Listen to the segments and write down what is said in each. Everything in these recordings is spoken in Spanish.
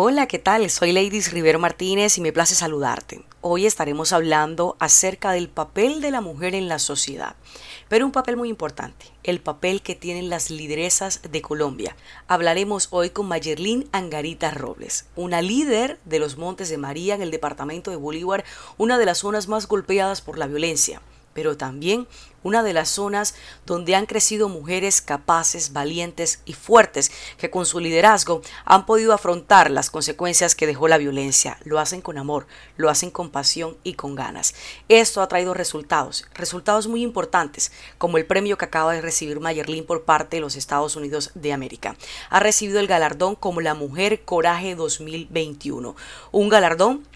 Hola, ¿qué tal? Soy Ladies Rivero Martínez y me place saludarte. Hoy estaremos hablando acerca del papel de la mujer en la sociedad, pero un papel muy importante, el papel que tienen las lideresas de Colombia. Hablaremos hoy con Mayerlin Angarita Robles, una líder de los Montes de María en el departamento de Bolívar, una de las zonas más golpeadas por la violencia pero también una de las zonas donde han crecido mujeres capaces, valientes y fuertes que con su liderazgo han podido afrontar las consecuencias que dejó la violencia. Lo hacen con amor, lo hacen con pasión y con ganas. Esto ha traído resultados, resultados muy importantes, como el premio que acaba de recibir Mayerlin por parte de los Estados Unidos de América. Ha recibido el galardón como la Mujer Coraje 2021, un galardón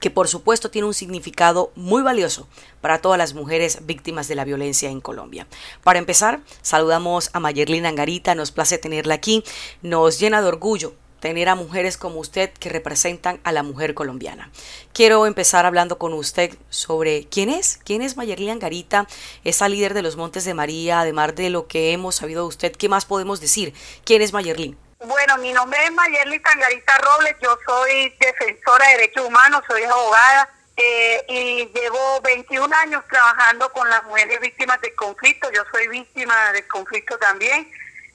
que por supuesto tiene un significado muy valioso para todas las mujeres víctimas de la violencia en Colombia. Para empezar, saludamos a Mayerlin Angarita, nos place tenerla aquí, nos llena de orgullo tener a mujeres como usted que representan a la mujer colombiana. Quiero empezar hablando con usted sobre quién es, quién es Mayerlin Angarita, esa líder de los Montes de María, además de lo que hemos sabido de usted, ¿qué más podemos decir? ¿Quién es Mayerlin? Bueno, mi nombre es Mayerly Tangarita Robles, yo soy defensora de derechos humanos, soy abogada eh, y llevo 21 años trabajando con las mujeres víctimas del conflicto. Yo soy víctima del conflicto también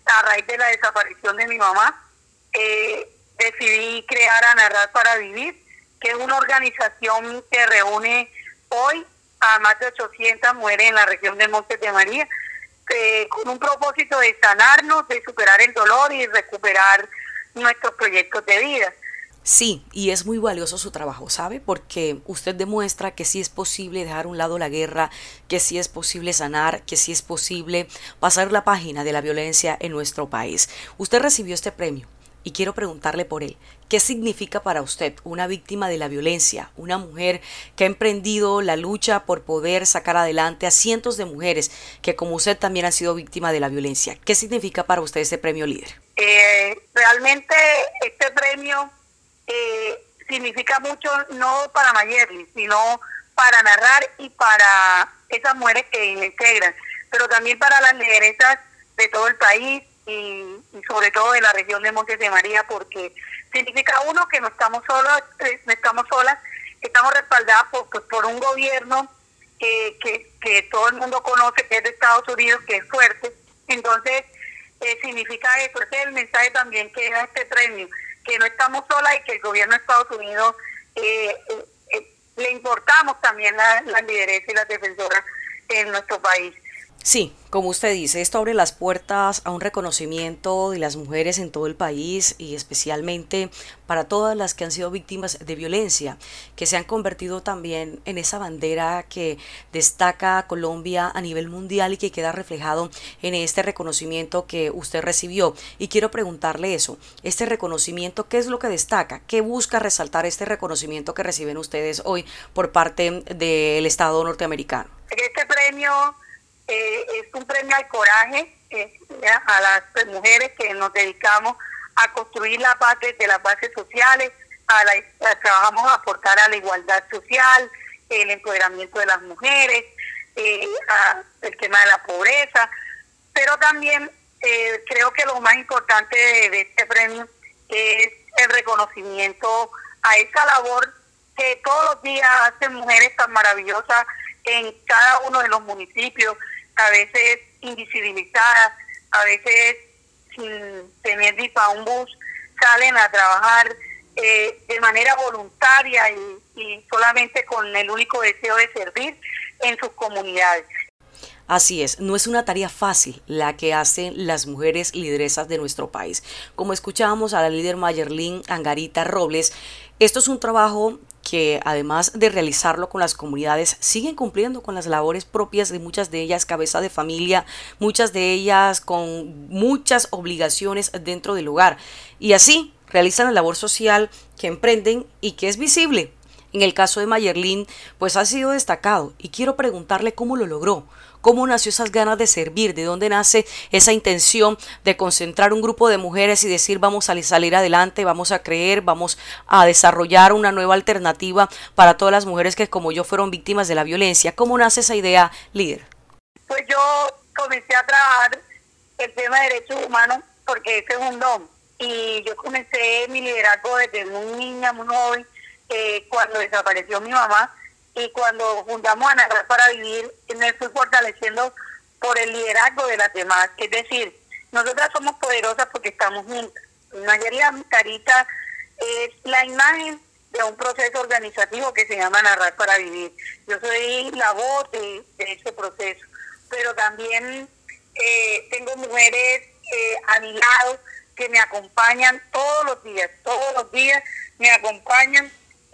a raíz de la desaparición de mi mamá. Eh, decidí crear a Narrar para Vivir, que es una organización que reúne hoy a más de 800 mujeres en la región de Montes de María este, con un propósito de sanarnos, de superar el dolor y recuperar nuestros proyectos de vida. Sí, y es muy valioso su trabajo, ¿sabe? Porque usted demuestra que sí es posible dejar a un lado la guerra, que sí es posible sanar, que sí es posible pasar la página de la violencia en nuestro país. Usted recibió este premio y quiero preguntarle por él. ¿Qué significa para usted una víctima de la violencia, una mujer que ha emprendido la lucha por poder sacar adelante a cientos de mujeres que como usted también han sido víctima de la violencia? ¿Qué significa para usted este premio líder? Eh, realmente este premio eh, significa mucho no para Mayerly, sino para narrar y para esas mujeres que integran, pero también para las lideresas de todo el país, y, sobre todo de la región de Montes de María, porque significa uno que no estamos solos, eh, no estamos solas, estamos respaldadas por, pues, por un gobierno que, que, todo el mundo conoce, que es de Estados Unidos, que es fuerte. Entonces, eh, significa eso, ese es el mensaje también que da este premio, que no estamos solas y que el gobierno de Estados Unidos eh, le importamos también las la lideresas y las defensoras en nuestro país. Sí, como usted dice, esto abre las puertas a un reconocimiento de las mujeres en todo el país y especialmente para todas las que han sido víctimas de violencia, que se han convertido también en esa bandera que destaca a Colombia a nivel mundial y que queda reflejado en este reconocimiento que usted recibió. Y quiero preguntarle eso, este reconocimiento, ¿qué es lo que destaca? ¿Qué busca resaltar este reconocimiento que reciben ustedes hoy por parte del Estado norteamericano? Este premio eh, es un premio al coraje eh, a las mujeres que nos dedicamos a construir la paz desde las bases sociales, a la, trabajamos a aportar a la igualdad social, el empoderamiento de las mujeres, eh, el tema de la pobreza, pero también creo que lo más importante de, este premio es el reconocimiento a esa labor que todos los días hacen mujeres tan maravillosas en cada uno de los municipios, a veces invisibilizadas, a veces sin tener ni para un bus, salen a trabajar eh, de manera voluntaria y, y solamente con el único deseo de servir en sus comunidades. Así es, no es una tarea fácil la que hacen las mujeres lideresas de nuestro país. Como escuchábamos a la líder Mayerlin Angarita Robles, esto es un trabajo que además de realizarlo con las comunidades, siguen cumpliendo con las labores propias de muchas de ellas, cabeza de familia, muchas de ellas con muchas obligaciones dentro del hogar. Y así realizan la labor social que emprenden y que es visible en el caso de Mayerlin, pues ha sido destacado y quiero preguntarle cómo lo logró, cómo nació esas ganas de servir, de dónde nace esa intención de concentrar un grupo de mujeres y decir vamos a salir adelante, vamos a creer, vamos a desarrollar una nueva alternativa para todas las mujeres que como yo fueron víctimas de la violencia. ¿Cómo nace esa idea, líder? Pues yo comencé a trabajar el tema de derechos humanos porque ese es un don y yo comencé mi liderazgo desde muy niña, muy joven, eh, cuando desapareció mi mamá y cuando fundamos a Narrar para Vivir, me fui fortaleciendo por el liderazgo de las demás. Es decir, nosotras somos poderosas porque estamos juntas. Mayoría Carita es la imagen de un proceso organizativo que se llama Narrar para Vivir. Yo soy la voz de, ese proceso, pero también eh, tengo mujeres eh, a mi lado que me acompañan todos los días, todos los días me acompañan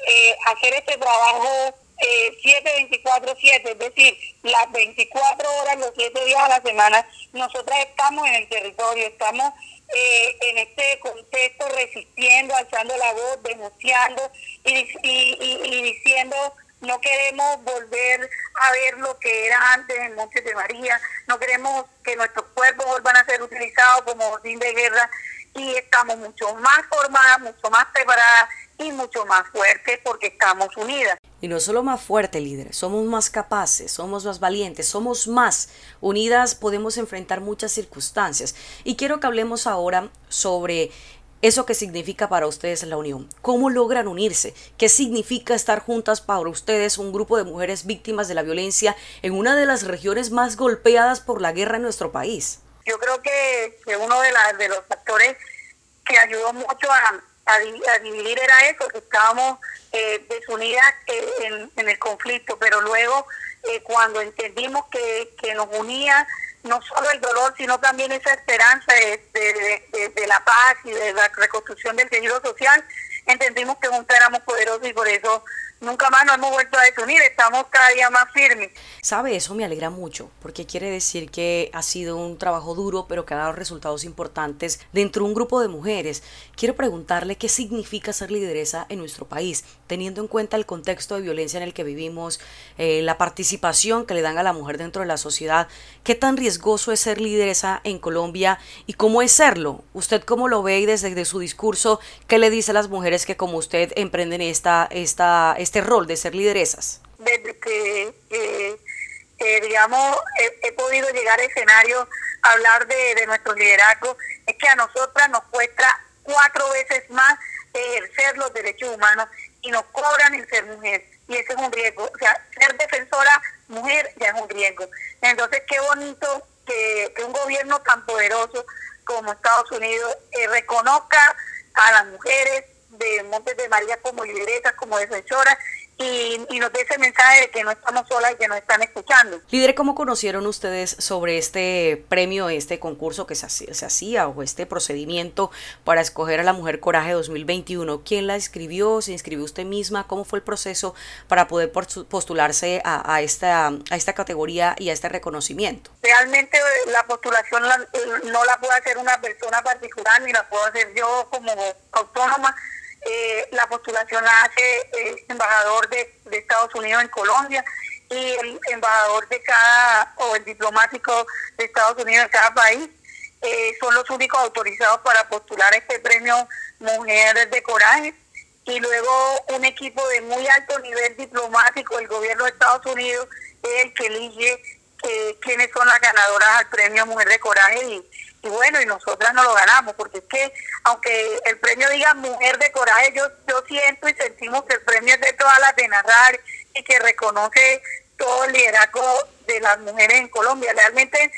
eh, a hacer este trabajo eh, 7, 24, 7, es decir, las 24 horas, los 7 días a la semana, nosotras estamos en el territorio, estamos eh, en este contexto resistiendo, alzando la voz, denunciando y, diciendo no queremos volver a ver lo que era antes en Montes de María, no queremos que nuestros cuerpos vuelvan a ser utilizados como botín de guerra y estamos mucho más formadas, mucho más preparadas y mucho más fuertes porque estamos unidas. Y no solo más fuerte, líder, somos más capaces, somos más valientes, somos más unidas, podemos enfrentar muchas circunstancias. Y quiero que hablemos ahora sobre eso que significa para ustedes la unión. ¿Cómo logran unirse? ¿Qué significa estar juntas para ustedes, un grupo de mujeres víctimas de la violencia en una de las regiones más golpeadas por la guerra en nuestro país? Yo creo que, uno de, de los factores que ayudó mucho a, a, dividir era eso, que estábamos eh, desunidas eh, en, el conflicto, pero luego eh, cuando entendimos que, que, nos unía no solo el dolor, sino también esa esperanza de, de, la paz y de la reconstrucción del tejido social, entendimos que juntos éramos poderosos y por eso nunca más nos hemos vuelto a desunir, estamos cada día más firmes. Sabe, eso me alegra mucho, porque quiere decir que ha sido un trabajo duro, pero que ha dado resultados importantes dentro de un grupo de mujeres. Quiero preguntarle qué significa ser lideresa en nuestro país, teniendo en cuenta el contexto de violencia en el que vivimos, eh, la participación que le dan a la mujer dentro de la sociedad, qué tan riesgoso es ser lideresa en Colombia y cómo es serlo. ¿Usted cómo lo ve y desde su discurso, qué le dice a las mujeres que como usted emprenden esta, esta, este rol de ser lideresas? Desde que, digamos, he, podido llegar a escenario hablar de, de nuestro liderazgo, es que a nosotras nos cuesta cuatro veces más ejercer los derechos humanos y nos cobran el ser mujer. Y ese es un riesgo. O sea, ser defensora mujer ya es un riesgo. Entonces, qué bonito que, un gobierno tan poderoso como Estados Unidos eh, reconozca a las mujeres de Montes de María como lideresas, como defensoras y, y, nos dé ese mensaje de que no estamos solas y que nos están escuchando. Líder, ¿cómo conocieron ustedes sobre este premio, este concurso que se, se hacía o este procedimiento para escoger a la Mujer Coraje 2021? ¿Quién la escribió? ¿Se inscribió usted misma? ¿Cómo fue el proceso para poder postularse a, esta, a esta categoría y a este reconocimiento? Realmente eh, la postulación no la puede hacer una persona particular ni la puedo hacer yo como autónoma eh, la postulación la hace el embajador de, Estados Unidos en Colombia y el embajador de cada, o el diplomático de Estados Unidos en cada país. Eh, son los únicos autorizados para postular este premio Mujeres de Coraje. Y luego un equipo de muy alto nivel diplomático, el gobierno de Estados Unidos, es el que elige eh, quiénes son las ganadoras al premio Mujer de Coraje y, y bueno, y nosotras no lo ganamos, porque es que aunque el premio diga mujer de coraje, yo, yo siento y sentimos que el premio es de todas las de narrar y que reconoce todo el liderazgo de las mujeres en Colombia. Realmente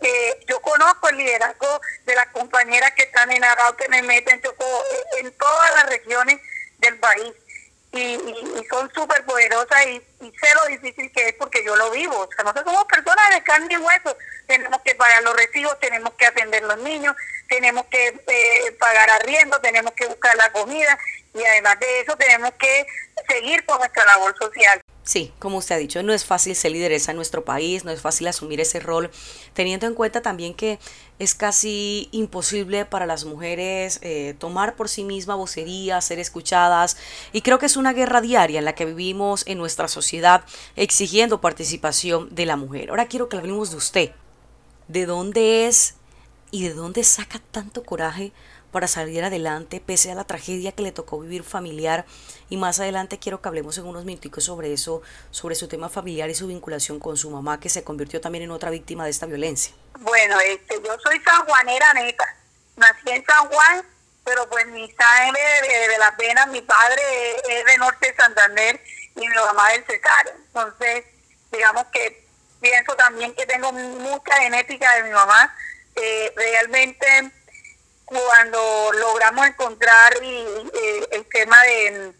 eh, yo conozco el liderazgo de las compañeras que están en Arauco, que me meten en todas las regiones del país y, son súper poderosas y, sé lo difícil que es porque yo lo vivo. O sea, nosotros somos personas de carne y hueso. Tenemos que pagar los recibos, tenemos que atender los niños, tenemos que eh, pagar arriendo, tenemos que buscar la comida y además de eso tenemos que seguir con nuestra labor social. Sí, como usted ha dicho, no es fácil ser lideresa en nuestro país, no es fácil asumir ese rol, teniendo en cuenta también que es casi imposible para las mujeres eh, tomar por sí misma vocería, ser escuchadas, y creo que es una guerra diaria en la que vivimos en nuestra sociedad exigiendo participación de la mujer. Ahora quiero que hablemos de usted. ¿De dónde es y de dónde saca tanto coraje para salir adelante pese a la tragedia que le tocó vivir familiar y más adelante quiero que hablemos en unos minuticos sobre eso, sobre su tema familiar y su vinculación con su mamá que se convirtió también en otra víctima de esta violencia. Bueno, este, yo soy sanjuanera neta, nací en San Juan pero pues mi sangre de, la pena, mi padre es de Norte de Santander y mi mamá del Cesario. Entonces, digamos que pienso también que tengo mucha genética de mi mamá. Eh, realmente cuando logramos encontrar eh, el tema de,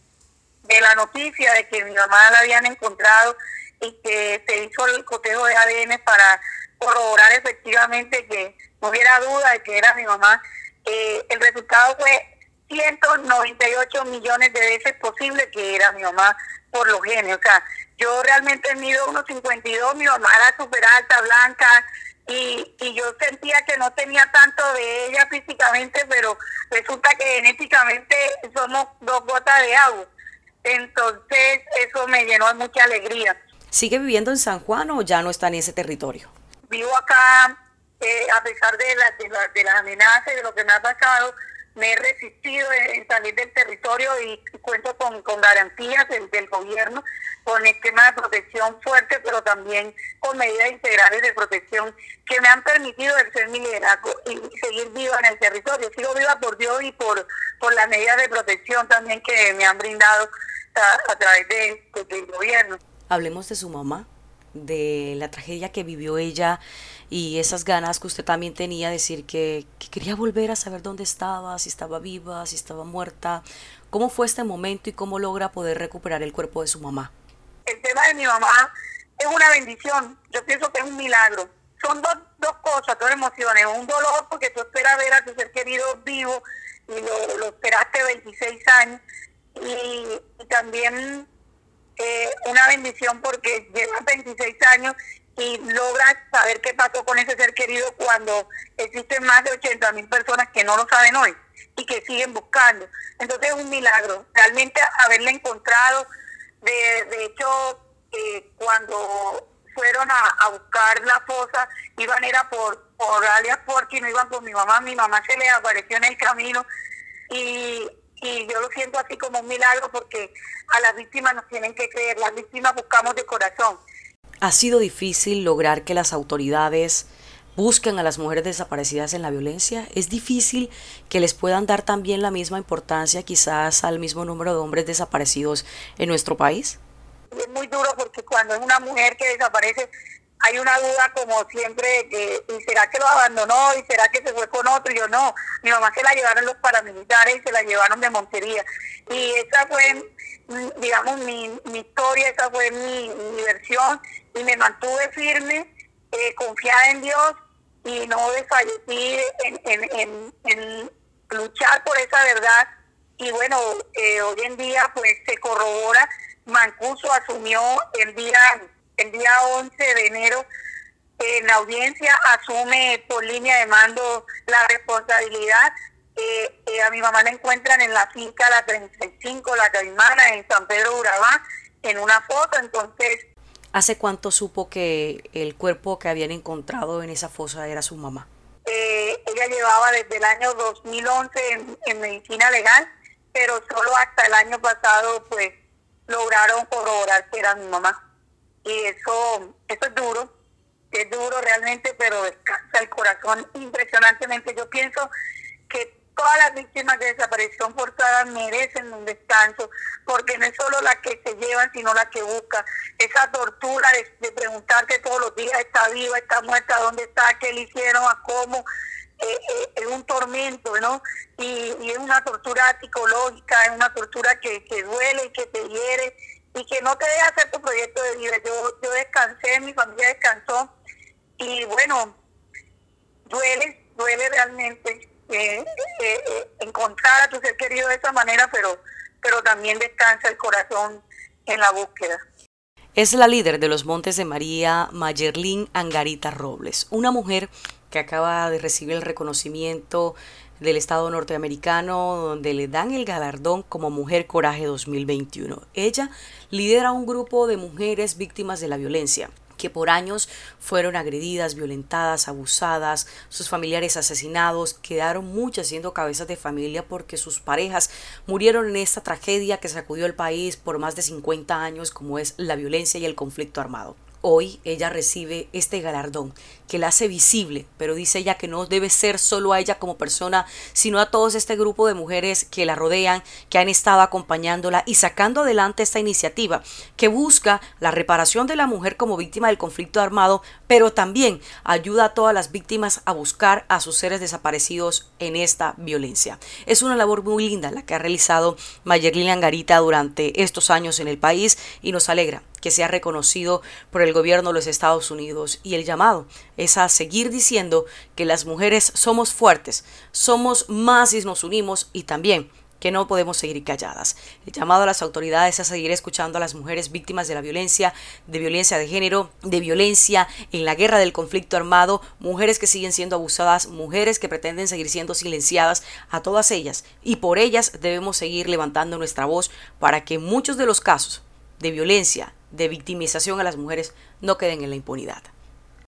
de la noticia de que mi mamá la habían encontrado y que se hizo el cotejo de ADN para corroborar efectivamente que no hubiera duda de que era mi mamá, eh, el resultado fue 198 millones de veces posible que era mi mamá por los genes. O sea, yo realmente mido unos 52, mi mamá era súper alta, blanca, y, y yo sentía que no tenía tanto de ella físicamente, pero resulta que genéticamente somos dos gotas de agua. Entonces eso me llenó de mucha alegría. ¿Sigue viviendo en San Juan o ya no está en ese territorio? Vivo acá, eh, a pesar de, la, de, de las amenazas y de lo que me ha pasado, me he resistido en salir del territorio y cuento con, con garantías del, gobierno, con esquema de protección fuerte, pero también con medidas integrales de protección que me han permitido ejercer mi liderazgo y seguir viva en el territorio. Sigo viva por Dios y por, por las medidas de protección también que me han brindado a, través de, del gobierno. Hablemos de su mamá, de la tragedia que vivió ella y esas ganas que usted también tenía de decir que, quería volver a saber dónde estaba, si estaba viva, si estaba muerta. ¿Cómo fue este momento y cómo logra poder recuperar el cuerpo de su mamá? El tema de mi mamá es una bendición, yo pienso que es un milagro. Son dos, dos cosas, dos emociones. Un dolor porque tú esperas ver a tu ser querido vivo y lo, lo esperaste 26 años. Y, también eh, una bendición porque llevas 26 años y logras saber qué pasó con ese ser querido cuando existen más de 80 mil personas que no lo saben hoy y que siguen buscando. Entonces es un milagro, realmente haberle encontrado. De, de hecho, eh, cuando fueron a, buscar la fosa, iban era por, por alias porque no iban por mi mamá, mi mamá se le apareció en el camino y, y yo lo siento así como un milagro porque a las víctimas nos tienen que creer, las víctimas buscamos de corazón ha sido difícil lograr que las autoridades busquen a las mujeres desaparecidas en la violencia. Es difícil que les puedan dar también la misma importancia quizás al mismo número de hombres desaparecidos en nuestro país. Es muy duro porque cuando es una mujer que desaparece hay una duda como siempre de ¿y será que lo abandonó y será que se fue con otro y yo no mi mamá se la llevaron los paramilitares y se la llevaron de Montería y esa fue digamos mi, mi historia esa fue mi, mi versión y me mantuve firme eh, confiada en Dios y no desfallecí en, en, en, luchar por esa verdad y bueno eh, hoy en día pues se corrobora Mancuso asumió el día el día 11 de enero en la audiencia asume por línea de mando la responsabilidad. Eh, eh, a mi mamá la encuentran en la finca La 35, La Caimana, en San Pedro Urabá, en una foto, entonces... ¿Hace cuánto supo que el cuerpo que habían encontrado en esa fosa era su mamá? Eh, ella llevaba desde el año 2011 en, en medicina legal, pero solo hasta el año pasado pues lograron corroborar que era mi mamá y eso, eso es duro, es duro realmente, pero descansa el corazón impresionantemente. Yo pienso que todas las víctimas de desaparición forzada merecen un descanso, porque no es solo la que se llevan, sino la que busca. Esa tortura de, preguntarte todos los días, ¿está viva, está muerta, dónde está, qué le hicieron, a cómo? Eh, eh, es un tormento, ¿no? Y, y, es una tortura psicológica, es una tortura que, que duele y que te hiere y que no te deje hacer tu proyecto de vida. Yo, yo descansé, mi familia descansó y bueno, duele, duele realmente eh, encontrar a tu ser querido de esa manera, pero, pero también descansa el corazón en la búsqueda. Es la líder de los Montes de María, Mayerlin Angarita Robles, una mujer que acaba de recibir el reconocimiento del Estado norteamericano, donde le dan el galardón como Mujer Coraje 2021. Ella lidera un grupo de mujeres víctimas de la violencia que por años fueron agredidas, violentadas, abusadas, sus familiares asesinados, quedaron muchas siendo cabezas de familia porque sus parejas murieron en esta tragedia que sacudió el país por más de 50 años como es la violencia y el conflicto armado. Hoy ella recibe este galardón que la hace visible, pero dice ella que no debe ser solo a ella como persona, sino a todo este grupo de mujeres que la rodean, que han estado acompañándola y sacando adelante esta iniciativa que busca la reparación de la mujer como víctima del conflicto armado, pero también ayuda a todas las víctimas a buscar a sus seres desaparecidos en esta violencia. Es una labor muy linda la que ha realizado Mayerlin Angarita durante estos años en el país y nos alegra que sea reconocido por el gobierno de los Estados Unidos. Y el llamado es a seguir diciendo que las mujeres somos fuertes, somos más y nos unimos y también que no podemos seguir calladas. El llamado a las autoridades es a seguir escuchando a las mujeres víctimas de la violencia, de violencia de género, de violencia en la guerra del conflicto armado, mujeres que siguen siendo abusadas, mujeres que pretenden seguir siendo silenciadas, a todas ellas. Y por ellas debemos seguir levantando nuestra voz para que muchos de los casos de violencia, de victimización a las mujeres no queden en la impunidad.